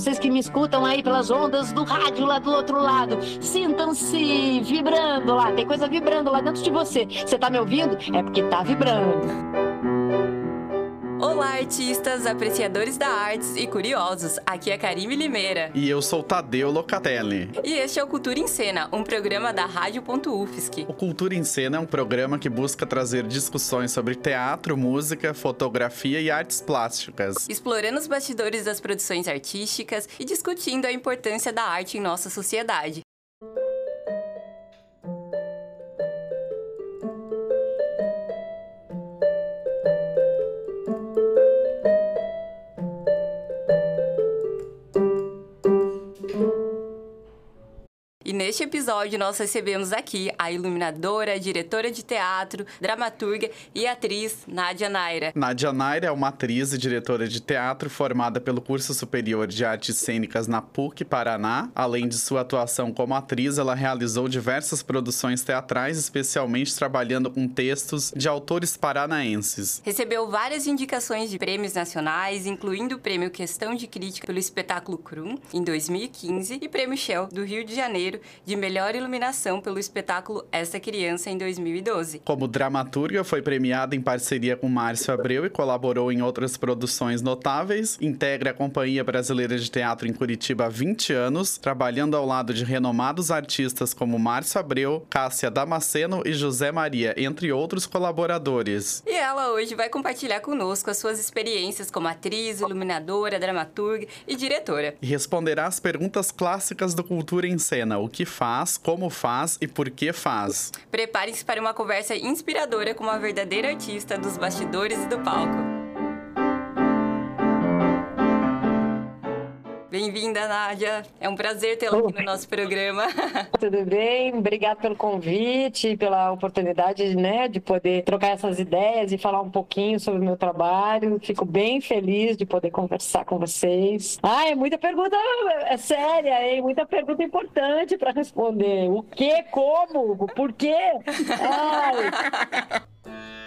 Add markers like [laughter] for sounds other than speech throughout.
vocês que me escutam aí pelas ondas do rádio lá do outro lado, sintam-se vibrando lá, tem coisa vibrando lá dentro de você. Você tá me ouvindo? É porque tá vibrando. Artistas, apreciadores da artes e curiosos. Aqui é Karime Limeira. E eu sou Tadeu Locatelli. E este é o Cultura em Cena, um programa da Rádio.UFSC. O Cultura em Cena é um programa que busca trazer discussões sobre teatro, música, fotografia e artes plásticas. Explorando os bastidores das produções artísticas e discutindo a importância da arte em nossa sociedade. Neste episódio nós recebemos aqui a iluminadora, diretora de teatro, dramaturga e atriz Nádia Naira. Nádia Naira é uma atriz e diretora de teatro formada pelo curso superior de artes cênicas na PUC Paraná. Além de sua atuação como atriz, ela realizou diversas produções teatrais, especialmente trabalhando com textos de autores paranaenses. Recebeu várias indicações de prêmios nacionais, incluindo o prêmio Questão de Crítica pelo espetáculo Crum em 2015 e prêmio Shell do Rio de Janeiro de melhor iluminação pelo espetáculo Essa Criança em 2012. Como dramaturga, foi premiada em parceria com Márcio Abreu e colaborou em outras produções notáveis. Integra a Companhia Brasileira de Teatro em Curitiba há 20 anos, trabalhando ao lado de renomados artistas como Márcio Abreu, Cássia Damasceno e José Maria, entre outros colaboradores. E ela hoje vai compartilhar conosco as suas experiências como atriz, iluminadora, dramaturga e diretora. E responderá as perguntas clássicas do Cultura em Cena: o que faz, como faz e por que faz. Prepare-se para uma conversa inspiradora com uma verdadeira artista dos bastidores e do palco. Bem-vinda, Nádia. É um prazer tê-la aqui no nosso programa. [laughs] Tudo bem? Obrigada pelo convite, pela oportunidade né, de poder trocar essas ideias e falar um pouquinho sobre o meu trabalho. Fico bem feliz de poder conversar com vocês. Ah, é muita pergunta é séria, hein? Muita pergunta importante para responder. O que, como, por quê? Ai. [laughs]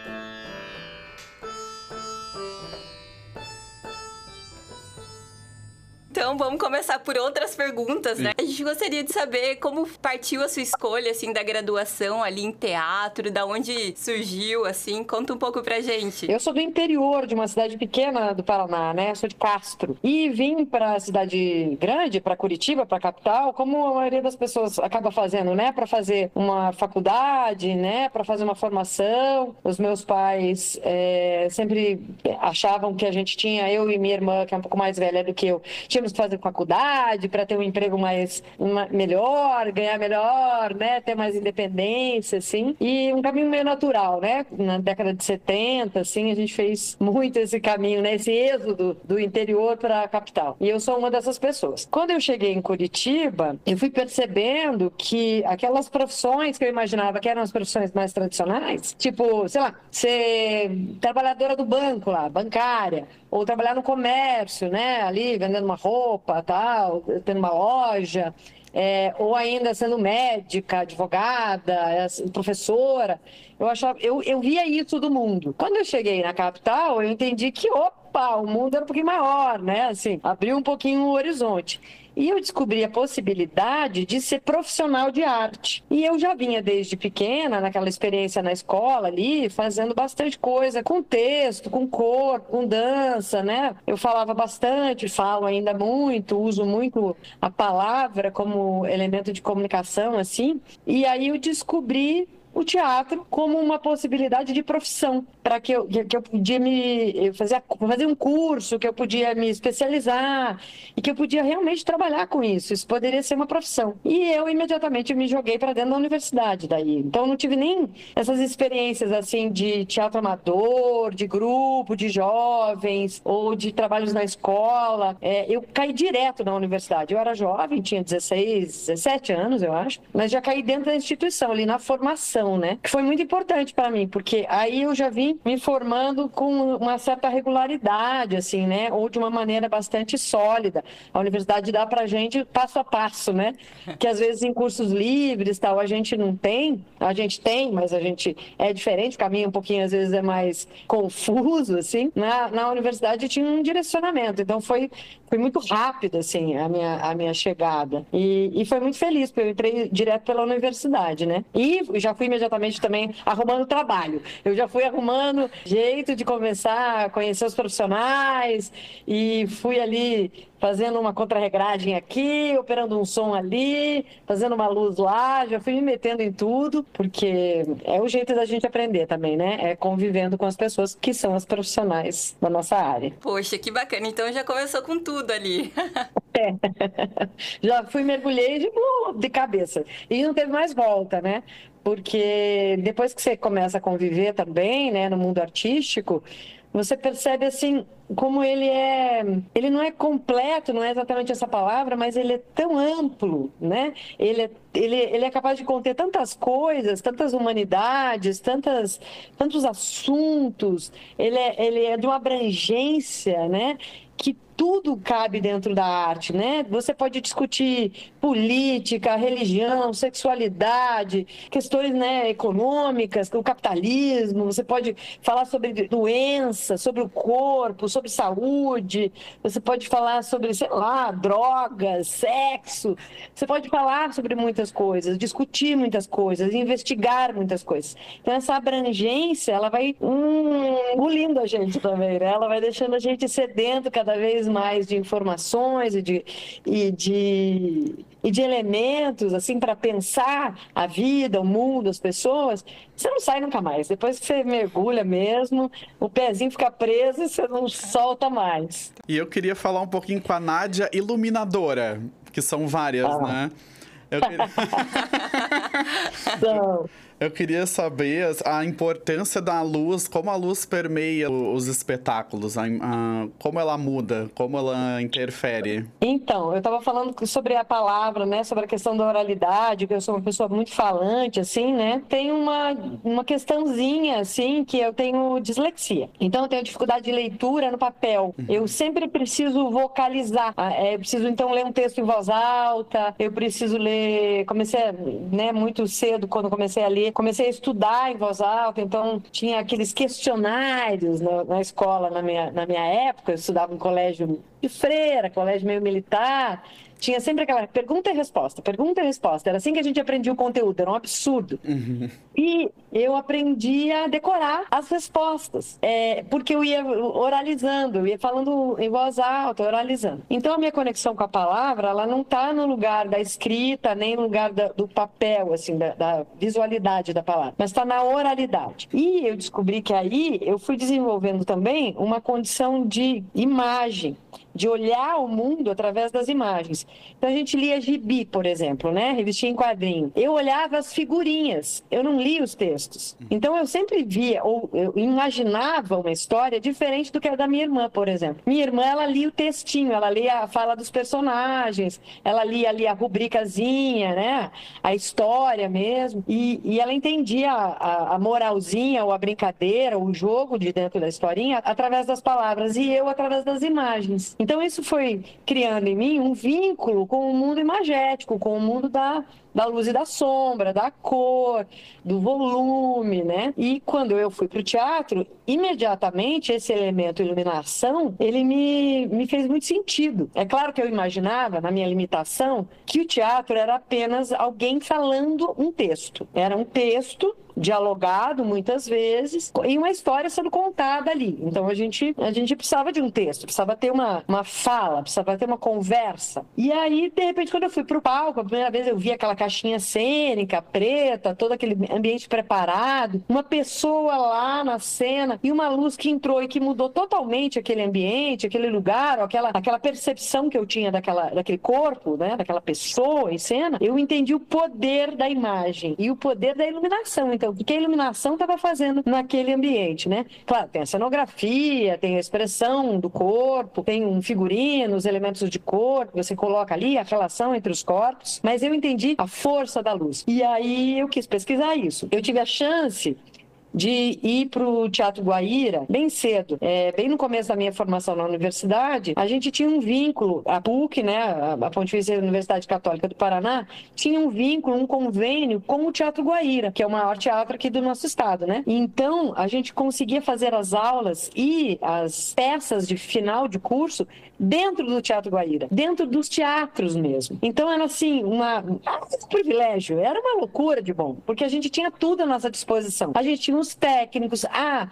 Então vamos começar por outras perguntas, né? A gente gostaria de saber como partiu a sua escolha, assim, da graduação ali em teatro, da onde surgiu, assim, conta um pouco pra gente. Eu sou do interior de uma cidade pequena do Paraná, né? Sou de Castro. E vim pra cidade grande, pra Curitiba, pra capital, como a maioria das pessoas acaba fazendo, né? Pra fazer uma faculdade, né? Pra fazer uma formação. Os meus pais é, sempre achavam que a gente tinha, eu e minha irmã, que é um pouco mais velha do que eu, tínhamos fazer faculdade para ter um emprego mais uma, melhor, ganhar melhor, né? Ter mais independência, assim. E um caminho meio natural, né? Na década de 70, assim, a gente fez muito esse caminho, né? Esse êxodo do interior para a capital. E eu sou uma dessas pessoas. Quando eu cheguei em Curitiba, eu fui percebendo que aquelas profissões que eu imaginava que eram as profissões mais tradicionais, tipo, sei lá, ser trabalhadora do banco lá, bancária, ou trabalhar no comércio, né? Ali vendendo uma roupa, tal, tendo uma loja, é, ou ainda sendo médica, advogada, professora. Eu achava, eu, eu via isso do mundo. Quando eu cheguei na capital, eu entendi que opa, o mundo era um pouquinho maior, né? Assim, abriu um pouquinho o horizonte. E eu descobri a possibilidade de ser profissional de arte. E eu já vinha desde pequena, naquela experiência na escola ali, fazendo bastante coisa com texto, com corpo, com dança, né? Eu falava bastante, falo ainda muito, uso muito a palavra como elemento de comunicação, assim. E aí eu descobri o teatro como uma possibilidade de profissão, para que eu, que eu podia me fazer, fazer um curso, que eu podia me especializar e que eu podia realmente trabalhar com isso. Isso poderia ser uma profissão. E eu imediatamente me joguei para dentro da universidade daí. Então não tive nem essas experiências assim de teatro amador, de grupo, de jovens ou de trabalhos na escola. É, eu caí direto na universidade. Eu era jovem, tinha 16, 17 anos, eu acho, mas já caí dentro da instituição ali na formação né? Que foi muito importante para mim, porque aí eu já vim vim me formando com uma certa regularidade, assim, né? Ou de uma maneira bastante sólida. A universidade dá pra gente passo a passo, né? [laughs] Que às vezes em cursos livres tal, a gente não tem, a gente tem, mas a gente é diferente, o caminho um pouquinho às vezes é mais confuso, assim. Na, na universidade tinha um direcionamento, então foi foi muito rápido, assim, a minha, a minha chegada. E, e foi muito feliz, porque eu entrei direto pela universidade, né? E já fui imediatamente também arrumando trabalho. Eu já fui arrumando jeito de começar a conhecer os profissionais e fui ali fazendo uma contrarregragem aqui, operando um som ali, fazendo uma luz lá, já fui me metendo em tudo, porque é o jeito da gente aprender também, né? É convivendo com as pessoas que são as profissionais da nossa área. Poxa, que bacana. Então já começou com tudo ali. [laughs] é. [laughs] Já fui, mergulhei de, de cabeça. E não teve mais volta, né? Porque depois que você começa a conviver também, né, no mundo artístico, você percebe assim como ele é, ele não é completo, não é exatamente essa palavra, mas ele é tão amplo, né? Ele é, ele, ele é capaz de conter tantas coisas, tantas humanidades, tantas, tantos assuntos. Ele é, ele é de uma abrangência, né? Que tudo cabe dentro da arte, né? Você pode discutir política, religião, sexualidade, questões né, econômicas, o capitalismo, você pode falar sobre doença, sobre o corpo, sobre saúde, você pode falar sobre, sei lá, drogas, sexo, você pode falar sobre muitas coisas, discutir muitas coisas, investigar muitas coisas. Então essa abrangência, ela vai hum, engolindo a gente também, né? Ela vai deixando a gente sedento cada vez mais de informações e de, e de, e de elementos assim para pensar a vida, o mundo, as pessoas, você não sai nunca mais. Depois que você mergulha mesmo, o pezinho fica preso e você não solta mais. E eu queria falar um pouquinho com a Nádia Iluminadora, que são várias, ah. né? Eu queria... [laughs] [laughs] Eu queria saber a importância da luz, como a luz permeia os espetáculos, a, a, como ela muda, como ela interfere. Então, eu estava falando sobre a palavra, né, sobre a questão da oralidade, que eu sou uma pessoa muito falante, assim, né? Tem uma, uma questãozinha, assim, que eu tenho dislexia. Então, eu tenho dificuldade de leitura no papel. Uhum. Eu sempre preciso vocalizar. Ah, é, eu preciso, então, ler um texto em voz alta, eu preciso ler... Comecei, né, muito cedo, quando comecei a ler, comecei a estudar em voz alta, então tinha aqueles questionários na, na escola na minha, na minha época, eu estudava em colégio de freira, colégio meio militar, tinha sempre aquela pergunta e resposta, pergunta e resposta. Era assim que a gente aprendia o conteúdo, era um absurdo. Uhum. E eu aprendi a decorar as respostas, é, porque eu ia oralizando, eu ia falando em voz alta, oralizando. Então a minha conexão com a palavra, ela não está no lugar da escrita, nem no lugar da, do papel, assim, da, da visualidade da palavra, mas está na oralidade. E eu descobri que aí eu fui desenvolvendo também uma condição de imagem de olhar o mundo através das imagens. Então a gente lia gibi, por exemplo, né? Revistinha em quadrinho. Eu olhava as figurinhas, eu não lia os textos. Então eu sempre via ou eu imaginava uma história diferente do que a da minha irmã, por exemplo. Minha irmã, ela lia o textinho, ela lia a fala dos personagens, ela lia ali a rubricazinha, né? A história mesmo. E, e ela entendia a, a moralzinha, ou a brincadeira, o jogo de dentro da historinha através das palavras e eu através das imagens. Então, isso foi criando em mim um vínculo com o mundo imagético, com o mundo da, da luz e da sombra, da cor, do volume, né? E quando eu fui para o teatro, imediatamente esse elemento iluminação, ele me, me fez muito sentido. É claro que eu imaginava, na minha limitação, que o teatro era apenas alguém falando um texto. Era um texto dialogado muitas vezes e uma história sendo contada ali. Então a gente a gente precisava de um texto, precisava ter uma, uma fala, precisava ter uma conversa. E aí de repente quando eu fui para o palco, a primeira vez eu vi aquela caixinha cênica preta, todo aquele ambiente preparado, uma pessoa lá na cena e uma luz que entrou e que mudou totalmente aquele ambiente, aquele lugar, aquela aquela percepção que eu tinha daquela daquele corpo, né, daquela pessoa em cena. Eu entendi o poder da imagem e o poder da iluminação então, o que a iluminação estava fazendo naquele ambiente, né? Claro, tem a cenografia, tem a expressão do corpo, tem um figurino, os elementos de cor que você coloca ali, a relação entre os corpos, mas eu entendi a força da luz. E aí eu quis pesquisar isso. Eu tive a chance de ir para o Teatro Guaíra bem cedo. É, bem no começo da minha formação na universidade, a gente tinha um vínculo, a PUC, né, a Pontifícia Universidade Católica do Paraná, tinha um vínculo, um convênio com o Teatro Guaíra, que é o maior teatro aqui do nosso estado, né? Então, a gente conseguia fazer as aulas e as peças de final de curso dentro do Teatro Guaíra, dentro dos teatros mesmo. Então, era assim, uma, um privilégio, era uma loucura de bom, porque a gente tinha tudo à nossa disposição. A gente tinha os técnicos, a,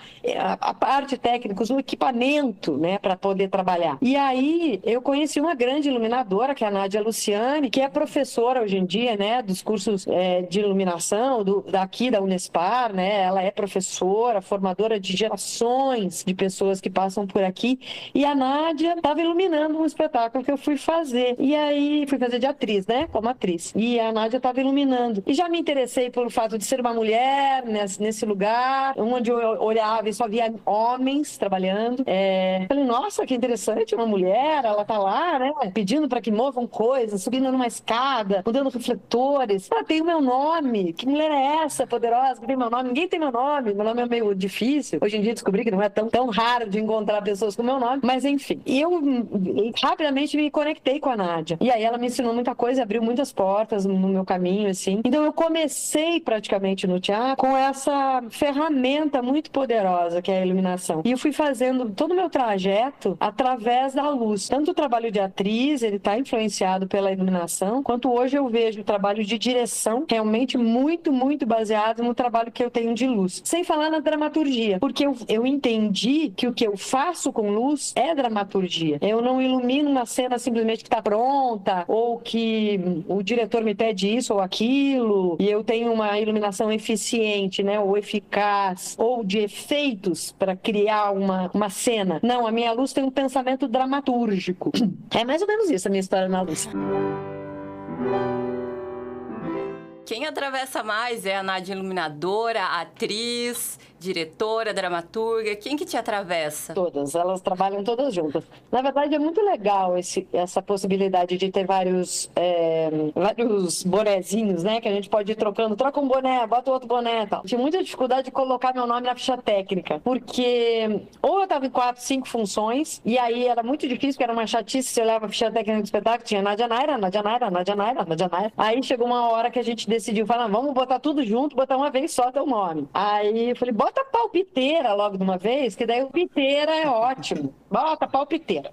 a parte técnicos, o equipamento, né, para poder trabalhar. E aí, eu conheci uma grande iluminadora, que é a Nádia Luciane, que é professora hoje em dia, né, dos cursos é, de iluminação do, daqui da Unespar, né, ela é professora, formadora de gerações de pessoas que passam por aqui, e a Nádia estava iluminando um espetáculo que eu fui fazer, e aí fui fazer de atriz, né, como atriz, e a Nádia estava iluminando, e já me interessei pelo fato de ser uma mulher nesse, nesse lugar, onde eu olhava e só via homens trabalhando, é, falei, nossa, que interessante, uma mulher, ela tá lá, né, pedindo para que movam coisas, subindo numa escada, mudando refletores, ela tem o meu nome, que mulher é essa poderosa que tem meu nome? Ninguém tem meu nome, meu nome é meio difícil, hoje em dia descobri que não é tão, tão raro de encontrar pessoas com meu nome, mas enfim, e eu rapidamente me conectei com a Nádia, e aí ela me ensinou muita coisa, abriu muitas portas no meu caminho, assim, então eu comecei praticamente no teatro com essa ferramenta muito poderosa que é a iluminação, e eu fui fazendo todo o meu trajeto através da luz, tanto o trabalho de atriz, ele está influenciado pela iluminação, quanto hoje eu vejo o trabalho de direção realmente muito, muito baseado no trabalho que eu tenho de luz. Sem falar na dramaturgia, porque eu, eu entendi que o que eu faço com luz é dramaturgia. Eu não ilumino uma cena simplesmente que está pronta, ou que o diretor me pede isso ou aquilo, e eu tenho uma iluminação eficiente, né, ou eficaz, ou de efeitos para criar uma, uma cena. Não, a minha luz tem um pensamento dramatúrgico. [clears throat] É mais ou menos isso a minha história na luz. Quem atravessa mais é a Nádia Iluminadora, a atriz, diretora, dramaturga? Quem que te atravessa? Todas, elas trabalham todas juntas. Na verdade, é muito legal esse, essa possibilidade de ter vários, é, vários bonezinhos, né? Que a gente pode ir trocando. Troca um boné, bota outro boné e tal. Tinha muita dificuldade de colocar meu nome na ficha técnica, porque ou eu tava em quatro, cinco funções, e aí era muito difícil, porque era uma chatice se olhava a ficha técnica do espetáculo, tinha Nadia Naira, Nadia Naira, Nadia Naira, Nadia Naira. Aí chegou uma hora que a gente decidiu falar, vamos botar tudo junto, botar uma vez só teu nome. Aí eu falei, bota bota palpiteira logo de uma vez, que daí o piteira é ótimo. Bota palpiteira.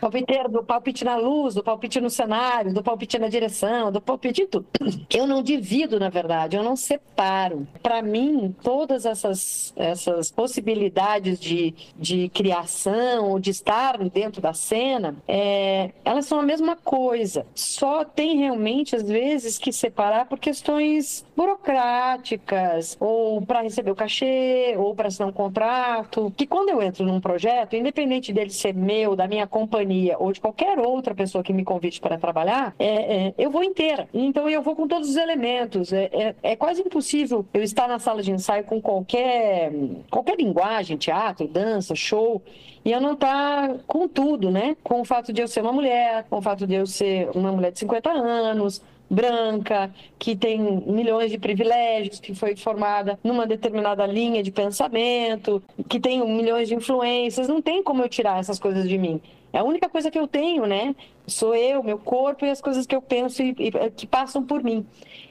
Palpiteiro do palpite na luz, do palpite no cenário, do palpite na direção, do palpite em tudo. Eu não divido, na verdade, eu não separo. Para mim, todas essas, essas possibilidades de, de criação, de estar dentro da cena, é, elas são a mesma coisa. Só tem realmente, às vezes, que separar por questões burocráticas, ou para receber o cachê, ou para assinar um contrato. Que quando eu entro num projeto, independente dele ser meu, da minha companhia, companhia ou de qualquer outra pessoa que me convide para trabalhar, é, é, eu vou inteira. Então eu vou com todos os elementos. É, é, é, quase impossível eu estar na sala de ensaio com qualquer, qualquer linguagem, teatro, dança, show, e eu não estar tá com tudo, né? Com o fato de eu ser uma mulher, com o fato de eu ser uma mulher de 50 anos, branca, que tem milhões de privilégios, que foi formada numa determinada linha de pensamento, que tem milhões de influências. Não tem como eu tirar essas coisas de mim. É a única coisa que eu tenho, né? Sou eu, meu corpo e as coisas que eu penso e, e que passam por mim.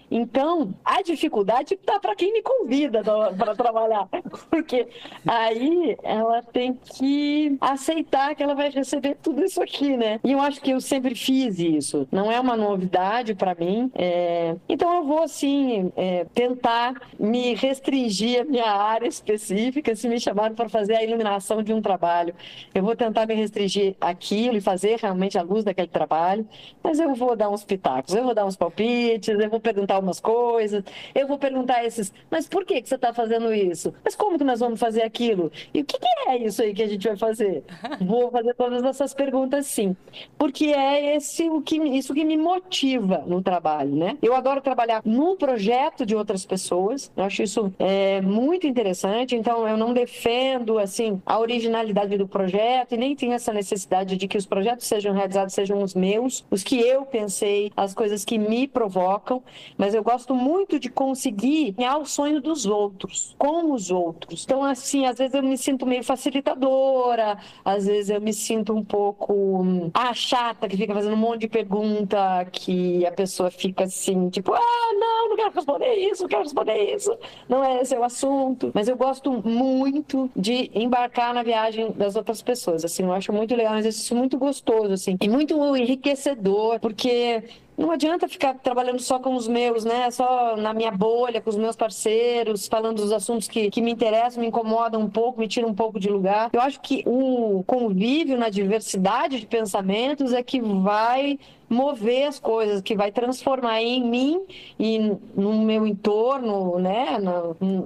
Então, a dificuldade está para quem me convida para trabalhar, porque aí ela tem que aceitar que ela vai receber tudo isso aqui, né? E eu acho que eu sempre fiz isso, não é uma novidade para mim. É... Então, eu vou, assim, é, tentar me restringir a minha área específica. Se me chamarem para fazer a iluminação de um trabalho, eu vou tentar me restringir aquilo e fazer realmente a luz daquele trabalho, mas eu vou dar uns pitacos, eu vou dar uns palpites, eu vou perguntar perguntar umas coisas, eu vou perguntar esses, mas por que, que você está fazendo isso? Mas como que nós vamos fazer aquilo? E o que, que é isso aí que a gente vai fazer? [laughs] Vou fazer todas essas perguntas sim, porque é esse o que isso que me motiva no trabalho, né? Eu adoro trabalhar num projeto de outras pessoas, eu acho isso é, muito interessante, então eu não defendo assim a originalidade do projeto e nem tenho essa necessidade de que os projetos sejam realizados sejam os meus, os que eu pensei, as coisas que me provocam, mas mas eu gosto muito de conseguir ganhar o sonho dos outros, com os outros. Então, assim, às vezes eu me sinto meio facilitadora, às vezes eu me sinto um pouco hum, a chata que fica fazendo um monte de pergunta que a pessoa fica assim, tipo, ah, não, não quero responder isso, não quero responder isso, não é esse o assunto. Mas eu gosto muito de embarcar na viagem das outras pessoas, assim, eu acho muito legal, um exercício muito gostoso, assim, e muito enriquecedor, porque não adianta ficar trabalhando só com os meus, né? Só na minha bolha, com os meus parceiros, falando dos assuntos que, que me interessam, me incomodam um pouco, me tiram um pouco de lugar. Eu acho que o convívio na diversidade de pensamentos é que vai mover as coisas, que vai transformar em mim e no meu entorno, né, na,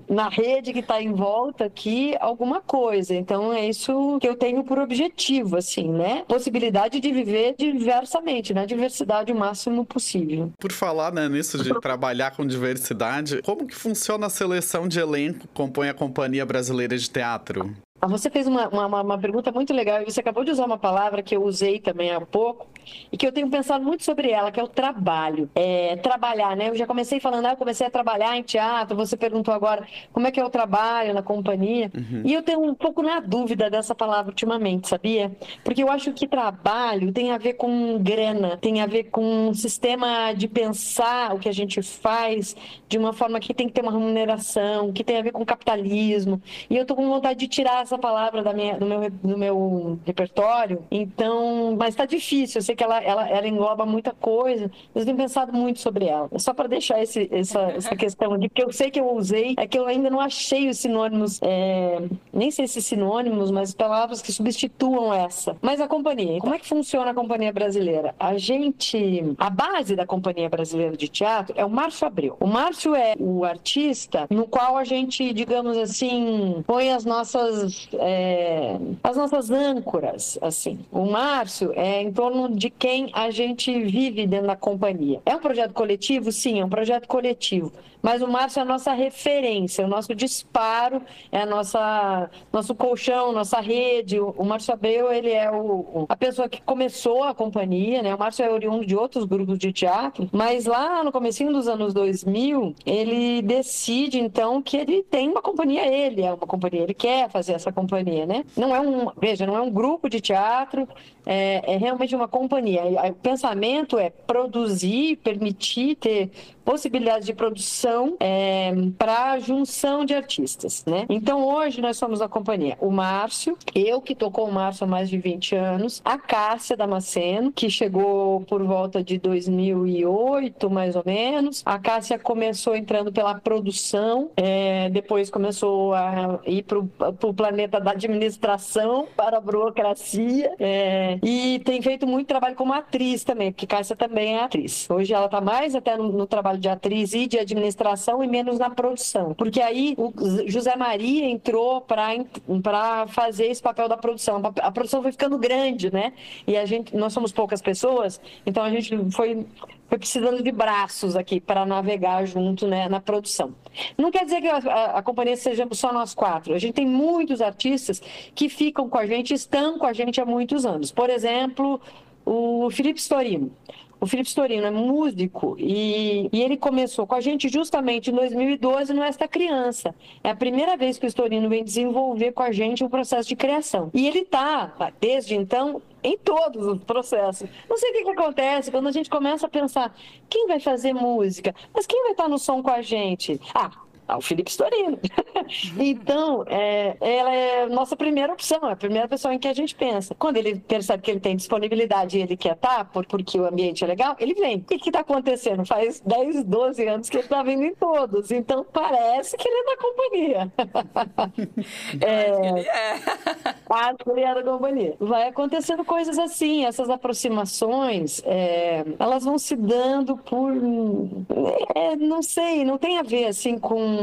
na rede que está em volta aqui, alguma coisa. Então é isso que eu tenho por objetivo, assim, né? Possibilidade de viver diversamente, na né? diversidade o máximo possível. Por falar né, nisso de trabalhar com diversidade, como que funciona a seleção de elenco que compõe a Companhia Brasileira de Teatro? Ah, você fez uma, uma, uma, pergunta muito legal e você acabou de usar uma palavra que eu usei também há pouco e que eu tenho pensado muito sobre ela, que é o trabalho. É, trabalhar, né? Eu já comecei falando, ah, eu comecei a trabalhar em teatro, você perguntou agora como é que é o trabalho na companhia. Uhum. E eu tenho um pouco na dúvida dessa palavra ultimamente, sabia? Porque eu acho que trabalho tem a ver com grana, tem a ver com um sistema de pensar o que a gente faz de uma forma que tem que ter uma remuneração, que tem a ver com capitalismo. E eu tô com vontade de tirar essa palavra da minha, do, meu, do meu repertório, então, mas está difícil, eu sei que ela, ela, ela engloba muita coisa, eu tenho pensado muito sobre ela. Só para deixar esse, essa, [laughs] essa questão aqui, porque eu sei que eu usei, é que eu ainda não achei os sinônimos, é, nem sei se sinônimos, mas palavras que substituam essa. Mas a companhia, como é que funciona a companhia brasileira? A gente, a base da companhia brasileira de teatro é o Márcio Abreu. O Márcio é o artista no qual a gente, digamos assim, põe as nossas é, as nossas âncoras, assim. O Márcio é em torno de quem a gente vive dentro da companhia. É um projeto coletivo? Sim, é um projeto coletivo. Mas o Márcio é a nossa referência, o nosso disparo, é a nossa nosso colchão, nossa rede. O Márcio Abreu, ele é o, a pessoa que começou a companhia, né? O Márcio é oriundo de outros grupos de teatro, mas lá no comecinho dos anos 2000, ele decide então que ele tem uma companhia, ele é uma companhia, ele quer fazer essa companhia, né? Não é um, veja, não é um grupo de teatro, é, é realmente uma companhia. O pensamento é produzir, permitir ter possibilidades de produção é, para junção de artistas, né? Então hoje nós somos a companhia o Márcio, eu que tô com o Márcio há mais de 20 anos, a Cássia Damasceno, que chegou por volta de 2008, mais ou menos. A Cássia começou entrando pela produção, é, depois começou a ir para o planeta da administração, para a burocracia, é, e tem feito muito trabalho como atriz também, porque Cássia também é atriz. Hoje ela está mais até no, no trabalho trabalho de atriz e de administração e menos na produção. Porque aí o José Maria entrou para fazer esse papel da produção. A produção foi ficando grande, né? E a gente, nós somos poucas pessoas, então a gente foi foi precisando de braços aqui para navegar junto né, na produção. Não quer dizer que a, a, a, companhia sejamos só nós quatro. A gente tem muitos artistas que ficam com a gente, estão com a gente há muitos anos. Por exemplo, o Felipe Storino. O Felipe Storino é músico e, e, ele começou com a gente justamente em 2012 no Esta Criança. É a primeira vez que o Storino vem desenvolver com a gente o um processo de criação. E ele está, desde então, em todos os processos. Não sei o que, que, acontece quando a gente começa a pensar quem vai fazer música, mas quem vai estar no som com a gente? Ah, ao Felipe Storino. então, é, ela é nossa primeira opção, é a primeira pessoa em que a gente pensa. Quando ele percebe que ele tem disponibilidade e ele quer estar, por, porque o ambiente é legal, ele vem. O que está acontecendo? Faz 10, 12 anos que ele está vindo em todos, então parece que ele é da companhia. [laughs] é, ele é. Acho que ele é da companhia. Vai acontecendo coisas assim, essas aproximações, é, elas vão se dando por. É, não sei, não tem a ver assim com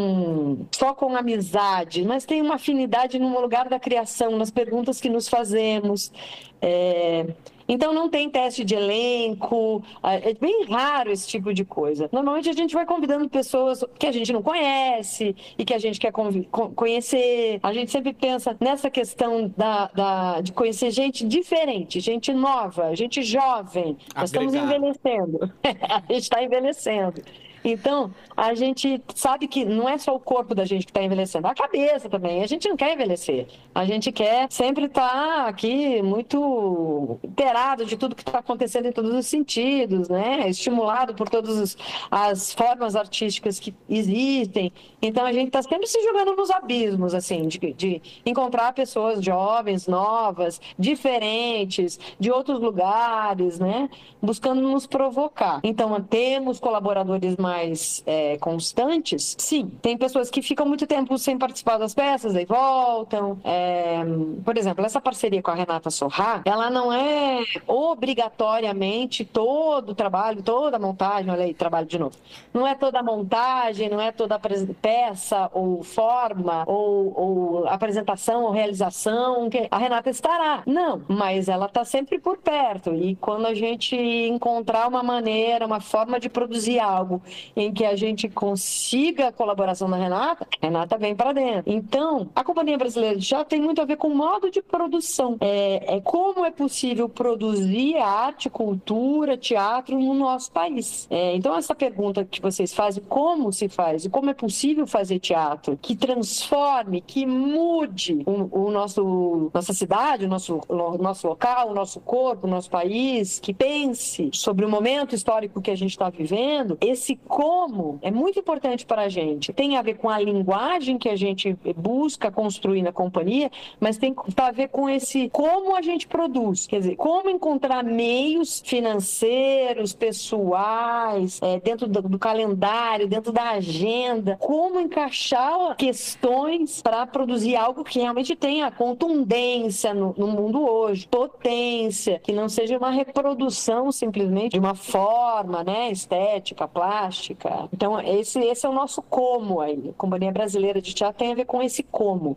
só com amizade, mas tem uma afinidade no lugar da criação, nas perguntas que nos fazemos. É... Então não tem teste de elenco, é bem raro esse tipo de coisa. Normalmente a gente vai convidando pessoas que a gente não conhece e que a gente quer conhecer. A gente sempre pensa nessa questão da, da de conhecer gente diferente, gente nova, gente jovem. Nós estamos envelhecendo. [laughs] a gente está envelhecendo. Então, a gente sabe que não é só o corpo da gente que está envelhecendo, a cabeça também. A gente não quer envelhecer. A gente quer sempre estar tá aqui muito inteirado de tudo que está acontecendo em todos os sentidos, né? Estimulado por todas as formas artísticas que existem. Então, a gente está sempre se jogando nos abismos, assim, de, de encontrar pessoas jovens, novas, diferentes, de outros lugares, né? Buscando nos provocar. Então, temos colaboradores mais é, constantes? Sim. Tem pessoas que ficam muito tempo sem participar das peças, aí voltam. É, por exemplo, essa parceria com a Renata Sorrá, ela não é obrigatoriamente todo o trabalho, toda a montagem, olha aí, trabalho de novo. Não é toda a montagem, não é toda a peça ou forma ou, ou apresentação ou realização que a Renata estará. Não, mas ela está sempre por perto. E quando a gente encontrar uma maneira, uma forma de produzir algo em que a gente consiga a colaboração da Renata, Renata vem para dentro. Então, a Companhia Brasileira já tem muito a ver com o modo de produção. É, é como é possível produzir arte, cultura, teatro no nosso país. É, então, essa pergunta que vocês fazem, como se faz e como é possível fazer teatro que transforme, que mude o, o nosso nossa cidade, o nosso, o nosso local, o nosso corpo, o nosso país, que pense sobre o momento histórico que a gente está vivendo, esse como é muito importante para a gente. Tem a ver com a linguagem que a gente busca construir na companhia, mas tem a ver com esse como a gente produz. Quer dizer, como encontrar meios financeiros, pessoais, é, dentro do, do calendário, dentro da agenda, como encaixar questões para produzir algo que realmente tenha contundência no, no mundo hoje, potência, que não seja uma reprodução simplesmente de uma forma, né, estética, plástica. Então, esse, esse é o nosso como aí. A Companhia Brasileira de Teatro tem a ver com esse como.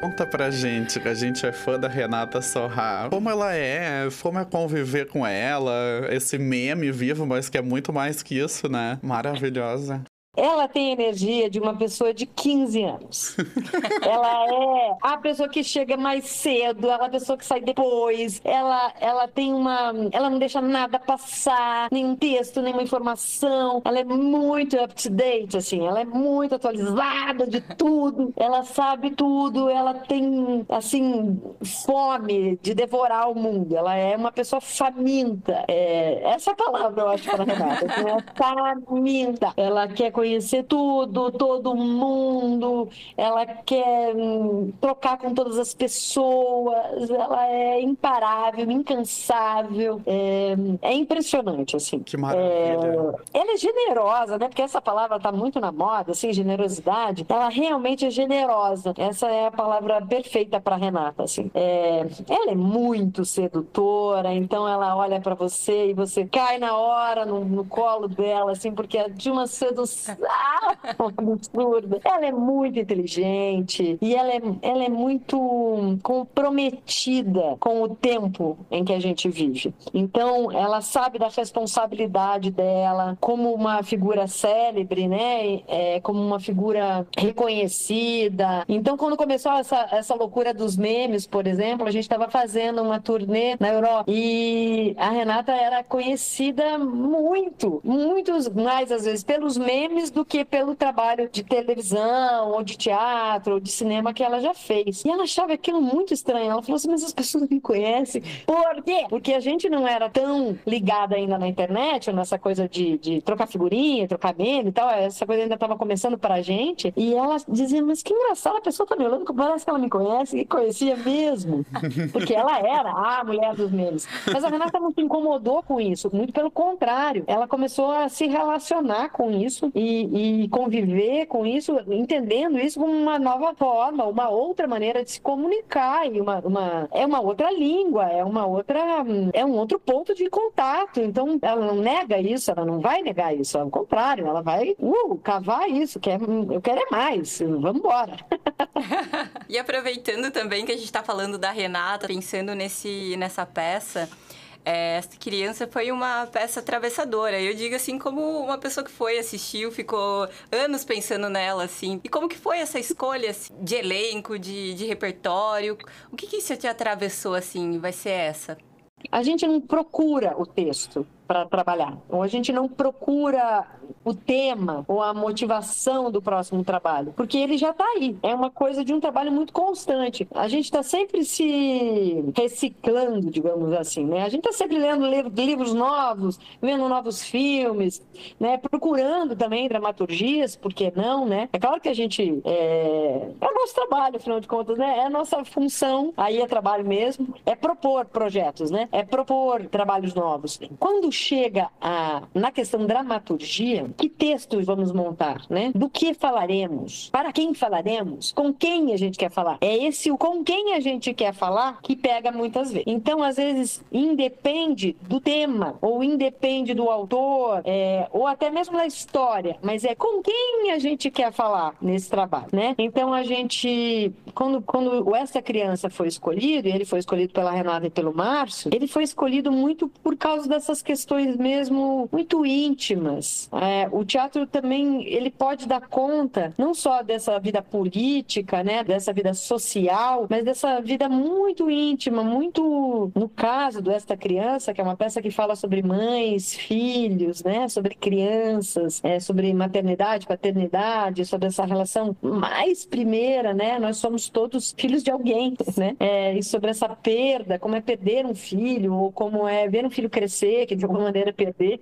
Conta pra gente, que a gente é fã da Renata Sorra. Como ela é, como é conviver com ela, esse meme vivo, mas que é muito mais que isso, né? Maravilhosa. Ela tem energia de uma pessoa de 15 anos. [laughs] ela é a pessoa que chega mais cedo, ela é a pessoa que sai depois. Ela, ela tem uma. Ela não deixa nada passar, nenhum texto, nenhuma informação. Ela é muito up to date, assim. Ela é muito atualizada de tudo. Ela sabe tudo. Ela tem, assim, fome de devorar o mundo. Ela é uma pessoa faminta. É, essa é palavra eu acho para Renata. [laughs] Assim, é faminta. Ela quer conhecer tudo, todo mundo, ela quer hum, trocar com todas as pessoas, ela é imparável, incansável, é, é impressionante, assim. Que maravilha. É, ela é generosa, né? Porque essa palavra está muito na moda, assim, generosidade. Ela realmente é generosa. Essa é a palavra perfeita para Renata, assim. É, ela é muito sedutora, então ela olha para você e você cai na hora no, no colo dela, assim, porque é de uma sedução [laughs] absurda. Ela é muito inteligente e ela é, ela é muito comprometida com o tempo em que a gente vive. Então, ela sabe da responsabilidade dela como uma figura célebre, né? É, como uma figura reconhecida. Então, quando começou essa, essa loucura dos memes, por exemplo, a gente estava fazendo uma turnê na Europa e a Renata era conhecida muito, muito mais às vezes pelos memes do que pelo trabalho de televisão, ou de teatro, ou de cinema que ela já fez. E ela achava aquilo muito estranho. Ela falou assim: mas as pessoas me conhecem. Por quê? Porque a gente não era tão ligada ainda na internet, nessa coisa de, de trocar figurinha, trocar meme e tal. Essa coisa ainda estava começando pra gente. E ela dizia: mas que engraçado, a pessoa tá me olhando, parece que ela me conhece, e conhecia mesmo. [laughs] Porque ela era a mulher dos memes. Mas a Renata não se incomodou com isso, muito pelo contrário. Ela começou a se relacionar com isso e e, conviver com isso, entendendo isso como uma nova forma, uma outra maneira de se comunicar, e uma, uma, é uma outra língua, é uma outra, é um outro ponto de contato. Então, ela não nega isso, ela não vai negar isso, ao contrário, ela vai uh, cavar isso, quer, eu quero é mais, vamos embora. [laughs] e aproveitando também que a gente está falando da Renata, pensando nesse, nessa peça, é, essa criança foi uma peça atravessadora. Eu digo assim, como uma pessoa que foi, assistiu, ficou anos pensando nela, assim. E como que foi essa escolha assim, de elenco, de, de repertório? O que que isso te atravessou, assim, vai ser essa? a gente não procura o texto para trabalhar, ou a gente não procura o tema ou a motivação do próximo trabalho, porque ele já está aí. É uma coisa de um trabalho muito constante. A gente está sempre se reciclando, digamos assim, né? A gente está sempre lendo livros novos, vendo novos filmes, né? Procurando também dramaturgias, por que não, né? É claro que a gente é, é o nosso trabalho, afinal de contas, né? É a nossa função, aí é trabalho mesmo, é propor projetos, né? É propor trabalhos novos. Quando chega a, na questão dramaturgia, que textos vamos montar, né? Do que falaremos? Para quem falaremos? Com quem a gente quer falar? É esse o com quem a gente quer falar que pega muitas vezes. Então, às vezes, independe do tema, ou independe do autor, é, ou até mesmo da história, mas é com quem a gente quer falar nesse trabalho, né? Então, a gente, quando, quando essa criança foi escolhido, e ele foi escolhido pela Renata e pelo Márcio, ele foi escolhido muito por causa dessas questões mesmo muito íntimas. É, o teatro também ele pode dar conta não só dessa vida política, né, dessa vida social, mas dessa vida muito íntima, muito no caso do esta criança, que é uma peça que fala sobre mães, filhos, né, sobre crianças, é, sobre maternidade, paternidade, sobre essa relação mais primeira, né, nós somos todos filhos de alguém, né, é, e sobre essa perda, como é perder um filho ou como é ver um filho crescer, que de alguma maneira perder,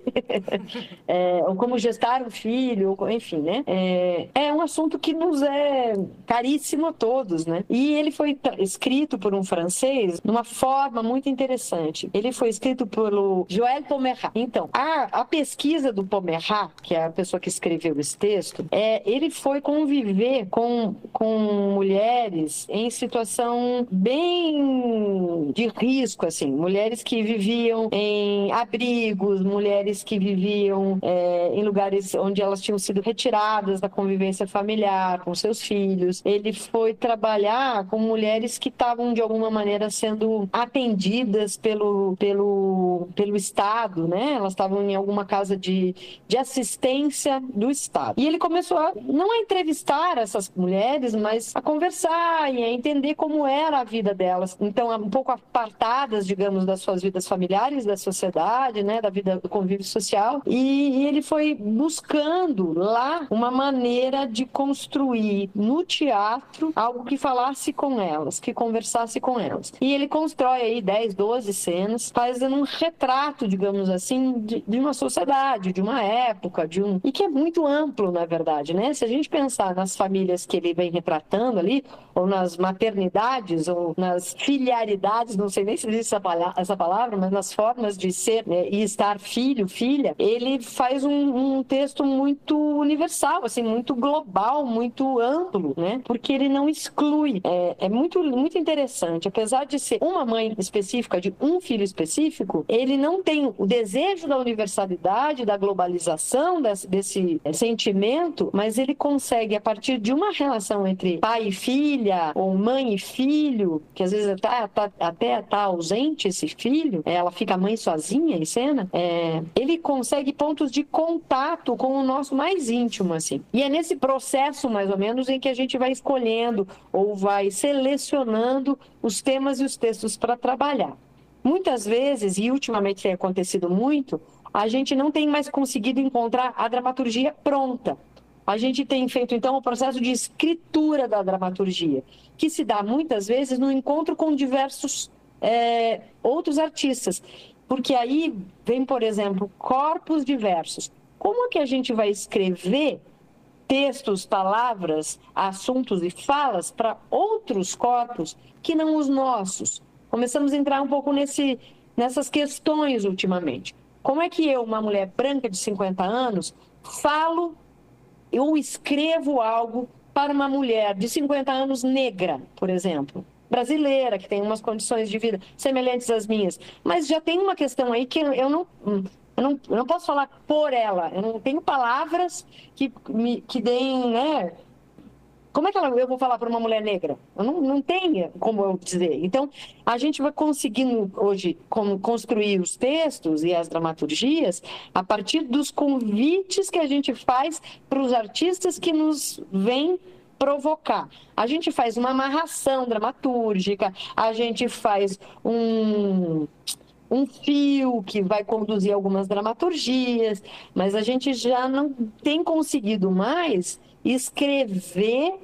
[laughs] é, ou como gestar um filho, enfim, né? É, é um assunto que nos é caríssimo a todos, né? E ele foi escrito por um francês de uma forma muito interessante. Ele foi escrito pelo Joël Pomerat. Então, a, a pesquisa do Pomerat, que é a pessoa que escreveu esse texto, é, ele foi conviver com, com mulheres em situação bem de risco, assim, mulheres que viviam em abrigos, mulheres que viviam é, em lugares onde elas tinham sido retiradas da convivência familiar com seus filhos. Ele foi trabalhar com mulheres que estavam de alguma maneira sendo atendidas pelo, pelo, pelo Estado, né? Elas estavam em alguma casa de, de assistência do Estado. E ele começou a, não a entrevistar essas mulheres, mas a conversar e a entender como era a vida delas. Então, um pouco apartadas, digamos, das suas vidas familiares, da sociedade, né? Da vida do convívio social. E, ele foi buscando lá uma maneira de construir no teatro algo que falasse com elas, que conversasse com elas. E ele constrói aí 10, 12 cenas, fazendo um retrato, digamos assim, de, de uma sociedade, de uma época, de um e que é muito amplo, na verdade, né? Se a gente pensar nas famílias que ele vem retratando ali, ou nas maternidades, ou nas filiaridades, não sei nem se existe essa palavra, essa palavra mas nas formas de ser né, e estar filho, filha, ele faz um, um texto muito universal, assim, muito global, muito amplo, né? Porque ele não exclui. É, é muito, muito interessante. Apesar de ser uma mãe específica, de um filho específico, ele não tem o desejo da universalidade, da globalização desse, desse sentimento, mas ele consegue, a partir de uma relação entre pai e filha, ou mãe e filho, que às vezes até está até tá ausente esse filho, ela fica mãe sozinha em cena, é, ele consegue pontos de contato com o nosso mais íntimo, assim. E é nesse processo, mais ou menos, em que a gente vai escolhendo ou vai selecionando os temas e os textos para trabalhar. Muitas vezes, e ultimamente tem acontecido muito, a gente não tem mais conseguido encontrar a dramaturgia pronta. A gente tem feito, então, o processo de escritura da dramaturgia, que se dá muitas vezes no encontro com diversos é, outros artistas. Porque aí vem, por exemplo, corpos diversos. Como é que a gente vai escrever textos, palavras, assuntos e falas para outros corpos que não os nossos? Começamos a entrar um pouco nesse, nessas questões ultimamente. Como é que eu, uma mulher branca de 50 anos, falo ou escrevo algo para uma mulher de 50 anos negra, por exemplo? brasileira, que tem umas condições de vida semelhantes às minhas. Mas já tem uma questão aí que eu não. Eu não, eu não posso falar por ela, eu não tenho palavras que, me, que deem, né? Como é que ela, eu vou falar para uma mulher negra? Eu não, não tenho como eu dizer. Então, a gente vai conseguindo hoje como construir os textos e as dramaturgias a partir dos convites que a gente faz para os artistas que nos vêm provocar. A gente faz uma amarração dramatúrgica, a gente faz um um fio que vai conduzir algumas dramaturgias, mas a gente já não tem conseguido mais escrever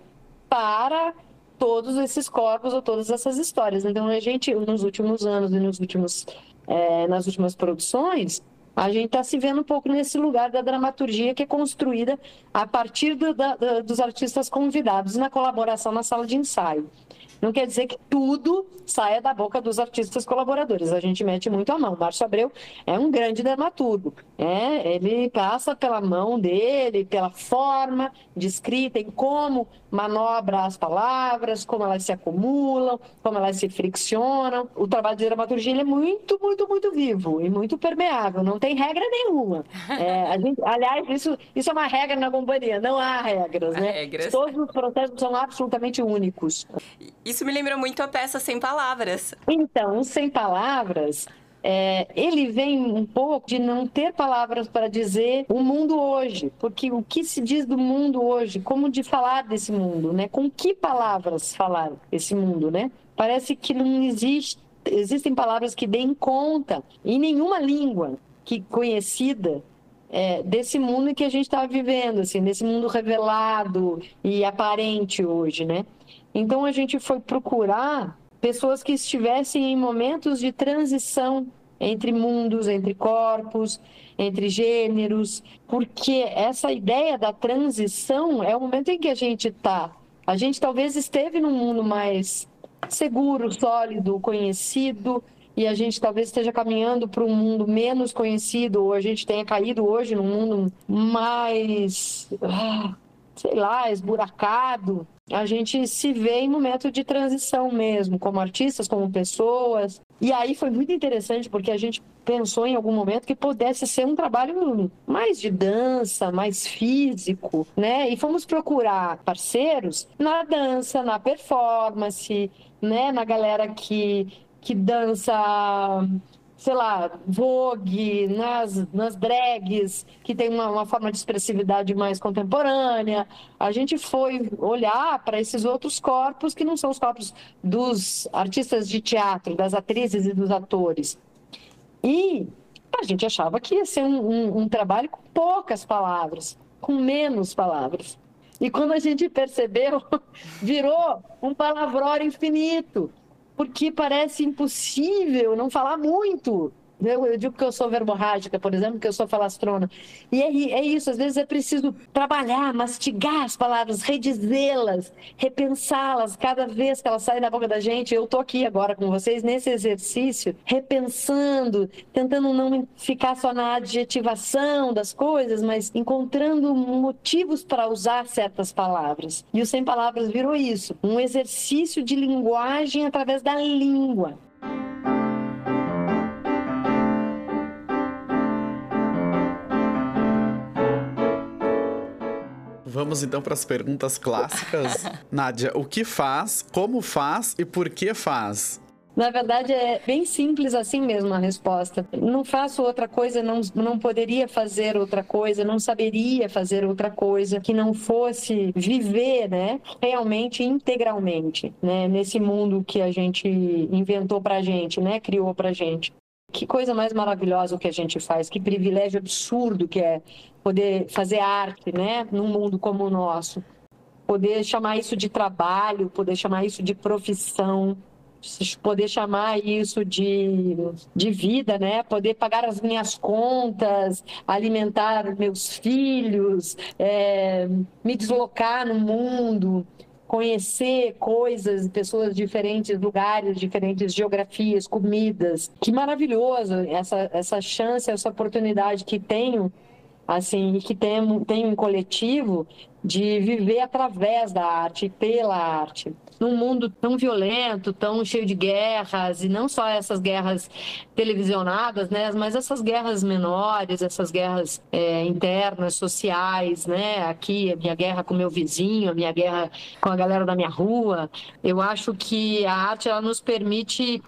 para todos esses corpos ou todas essas histórias. Então a gente, nos últimos anos e nos últimos, é, nas últimas produções, a gente está se vendo um pouco nesse lugar da dramaturgia que é construída a partir do, da, dos artistas convidados na colaboração na sala de ensaio. Não quer dizer que tudo saia da boca dos artistas colaboradores. A gente mete muito a mão. Márcio Abreu é um grande dramaturgo. É, ele passa pela mão dele, pela forma de escrita, em como manobra as palavras, como elas se acumulam, como elas se friccionam. O trabalho de dramaturgia é muito, muito, muito vivo e muito permeável. Não tem regra nenhuma. É, gente, aliás, isso, isso é uma regra na companhia. Não há regras. Né? Regras. Todos os processos são absolutamente únicos. Isso me lembra muito a peça Sem Palavras. Então, Sem Palavras é, ele vem um pouco de não ter palavras para dizer o mundo hoje, porque o que se diz do mundo hoje, como de falar desse mundo, né? Com que palavras falar esse mundo, né? Parece que não existe, existem palavras que deem conta em nenhuma língua que conhecida é, desse mundo que a gente está vivendo, assim, desse mundo revelado e aparente hoje, né? Então a gente foi procurar pessoas que estivessem em momentos de transição entre mundos, entre corpos, entre gêneros, porque essa ideia da transição é o momento em que a gente está. A gente talvez esteve num mundo mais seguro, sólido, conhecido, e a gente talvez esteja caminhando para um mundo menos conhecido, ou a gente tenha caído hoje num mundo mais, ah, sei lá, esburacado, a gente se vê em momento de transição mesmo, como artistas, como pessoas. E aí foi muito interessante porque a gente pensou em algum momento que pudesse ser um trabalho mais de dança, mais físico, né? E fomos procurar parceiros na dança, na performance, né? Na galera que que dança sei lá, Vogue, nas, nas drags, que tem uma, uma forma de expressividade mais contemporânea. A gente foi olhar para esses outros corpos que não são os corpos dos artistas de teatro, das atrizes e dos atores. E a gente achava que ia ser um, um, um trabalho com poucas palavras, com menos palavras. E quando a gente percebeu, [laughs] virou um palavrão infinito porque parece impossível não falar muito. Eu, eu, digo que eu sou verborrágica, por exemplo, que eu sou falastrona. E é, é isso, às vezes é preciso trabalhar, mastigar as palavras, redizê-las, repensá-las cada vez que elas saem da boca da gente. Eu estou aqui agora com vocês nesse exercício, repensando, tentando não ficar só na adjetivação das coisas, mas encontrando motivos para usar certas palavras. E o Sem Palavras virou isso, um exercício de linguagem através da língua. Vamos então para as perguntas clássicas. [laughs] Nádia, o que faz, como faz e por que faz? Na verdade, é bem simples assim mesmo a resposta. Não faço outra coisa, não, não poderia fazer outra coisa, não saberia fazer outra coisa que não fosse viver, né, realmente, integralmente, né, nesse mundo que a gente inventou pra gente, né, criou pra gente. Que coisa mais maravilhosa o que a gente faz, que privilégio absurdo que é poder fazer arte, né, num mundo como o nosso. Poder chamar isso de trabalho, poder chamar isso de profissão, poder chamar isso de, de vida, né? Poder pagar as minhas contas, alimentar meus filhos, é, me deslocar no mundo, conhecer coisas, pessoas diferentes lugares, diferentes geografias, comidas. Que maravilhoso essa, essa chance, essa oportunidade que tenho assim, e que tem, tem um coletivo de viver através da arte, pela arte. Num mundo tão violento, tão cheio de guerras, e não só essas guerras televisionadas, né, mas essas guerras menores, essas guerras é, internas, sociais, né, aqui a minha guerra com meu vizinho, a minha guerra com a galera da minha rua, eu acho que a arte ela nos permite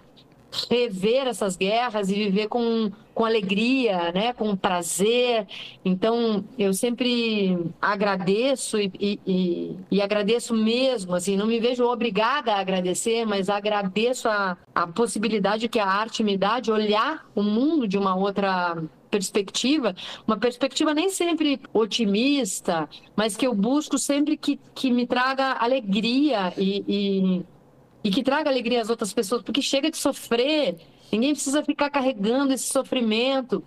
rever essas guerras e viver com, com alegria, né, com prazer. Então, eu sempre agradeço e, e, e, agradeço mesmo, assim, não me vejo obrigada a agradecer, mas agradeço a, a possibilidade que a arte me dá de olhar o mundo de uma outra perspectiva, uma perspectiva nem sempre otimista, mas que eu busco sempre que, que me traga alegria e, e e que traga alegria às outras pessoas, porque chega de sofrer, ninguém precisa ficar carregando esse sofrimento,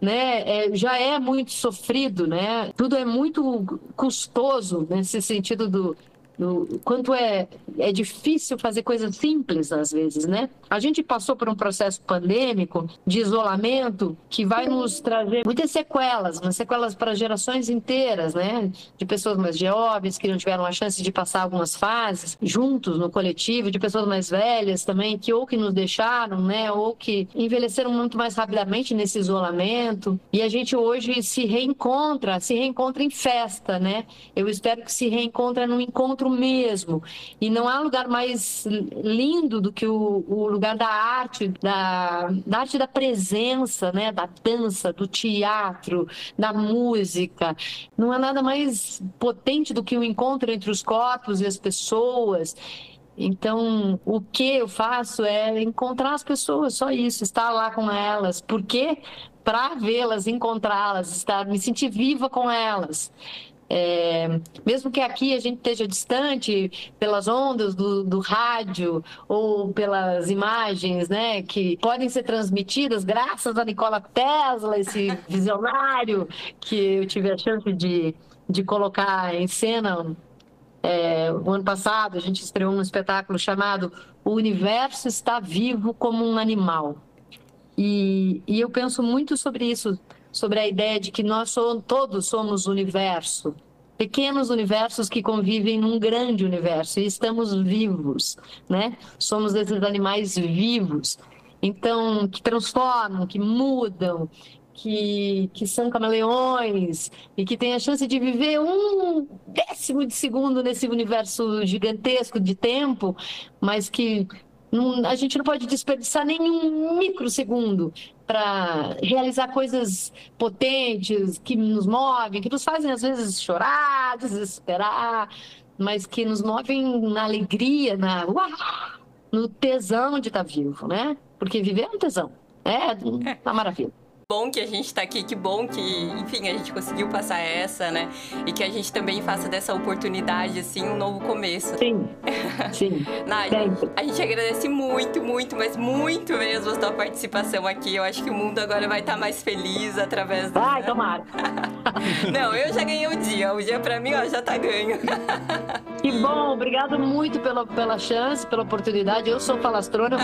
né? É, já é muito sofrido, né? Tudo é muito custoso nesse sentido do, do quanto é, é difícil fazer coisas simples às vezes, né? A gente passou por um processo pandêmico de isolamento que vai nos trazer muitas sequelas, sequelas para gerações inteiras, né? De pessoas mais jovens que não tiveram a chance de passar algumas fases juntos no coletivo, de pessoas mais velhas também que ou que nos deixaram, né? Ou que envelheceram muito mais rapidamente nesse isolamento. E a gente hoje se reencontra, se reencontra em festa, né? Eu espero que se reencontre num encontro mesmo. E não há lugar mais lindo do que o, o lugar da arte, da, da arte da presença, né? da dança, do teatro, da música. Não há nada mais potente do que o encontro entre os corpos e as pessoas. Então, o que eu faço é encontrar as pessoas, só isso, estar lá com elas. Por quê? Para vê-las, encontrá-las, estar, me sentir viva com elas. É, mesmo que aqui a gente esteja distante pelas ondas do, do, rádio ou pelas imagens né, que podem ser transmitidas, graças a Nikola Tesla, esse [laughs] visionário que eu tive a chance de, de colocar em cena. É, o ano passado a gente estreou um espetáculo chamado O Universo está vivo como um animal. E, e eu penso muito sobre isso sobre a ideia de que nós somos, todos somos universo, pequenos universos que convivem num grande universo e estamos vivos, né? Somos esses animais vivos, então que transformam, que mudam, que, que são camaleões e que têm a chance de viver um décimo de segundo nesse universo gigantesco de tempo, mas que a gente não pode desperdiçar nenhum microsegundo para realizar coisas potentes que nos movem, que nos fazem às vezes chorar, desesperar, mas que nos movem na alegria, na no tesão de estar vivo, né? Porque viver é um tesão, é uma maravilha bom que a gente está aqui, que bom que, enfim, a gente conseguiu passar essa, né? E que a gente também faça dessa oportunidade, assim, um novo começo. Sim, [laughs] sim. Nádia, a gente agradece muito, muito, mas muito mesmo a sua participação aqui. Eu acho que o mundo agora vai estar tá mais feliz através do... Vai, tomara. [laughs] Não, eu já ganhei o dia. O dia para mim, ó, já tá ganho. [laughs] Que bom, obrigado muito pela, pela chance, pela oportunidade. Eu sou falastrona.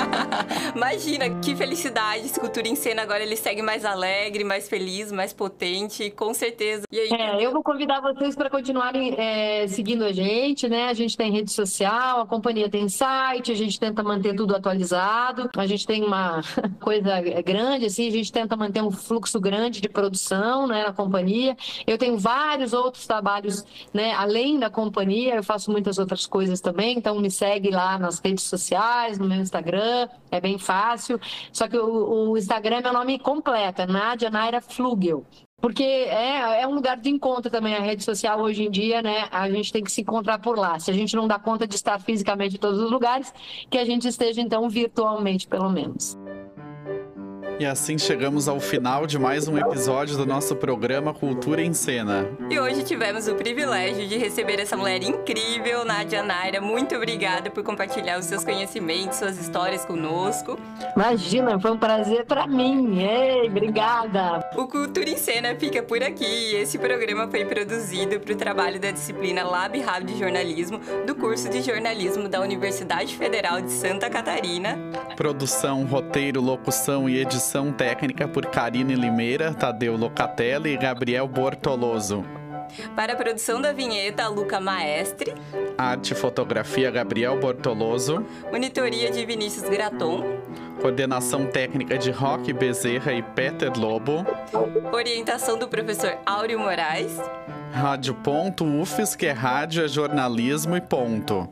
Imagina, que felicidade. Escultura em cena agora ele segue mais alegre, mais feliz, mais potente, com certeza. E aí, é, eu vou convidar vocês para continuarem é, seguindo a gente, né? A gente tem rede social, a companhia tem site, a gente tenta manter tudo atualizado. A gente tem uma [laughs] coisa grande, assim, a gente tenta manter um fluxo grande de produção, né, na companhia. Eu tenho vários outros trabalhos, né, além da companhia. Eu faço muitas outras coisas também, então me segue lá nas redes sociais, no meu Instagram, é bem fácil. Só que o, o Instagram é meu nome completo, Nádia Naira Flugel. Porque é, é um lugar de encontro também, a rede social hoje em dia, né? A gente tem que se encontrar por lá. Se a gente não dá conta de estar fisicamente em todos os lugares, que a gente esteja então virtualmente, pelo menos. E assim chegamos ao final de mais um episódio do nosso programa Cultura em Cena. E hoje tivemos o privilégio de receber essa mulher incrível, Nadia Naira. Muito obrigada por compartilhar os seus conhecimentos, suas histórias conosco. Imagina, foi um prazer para mim. Ei, obrigada. O Cultura em Cena fica por aqui. Esse programa foi produzido para o trabalho da disciplina Lab Hub de Jornalismo do curso de jornalismo da Universidade Federal de Santa Catarina. Produção, roteiro, locução e edição Direção técnica por Karine Limeira, Tadeu Locatelli e Gabriel Bortoloso. Para a produção da vinheta, Luca Maestre. Arte e fotografia, Gabriel Bortoloso. Monitoria de Vinícius Graton. Coordenação técnica de Roque Bezerra e Peter Lobo. Orientação do professor Áureo Moraes. Rádio Ponto que é rádio, é jornalismo e ponto.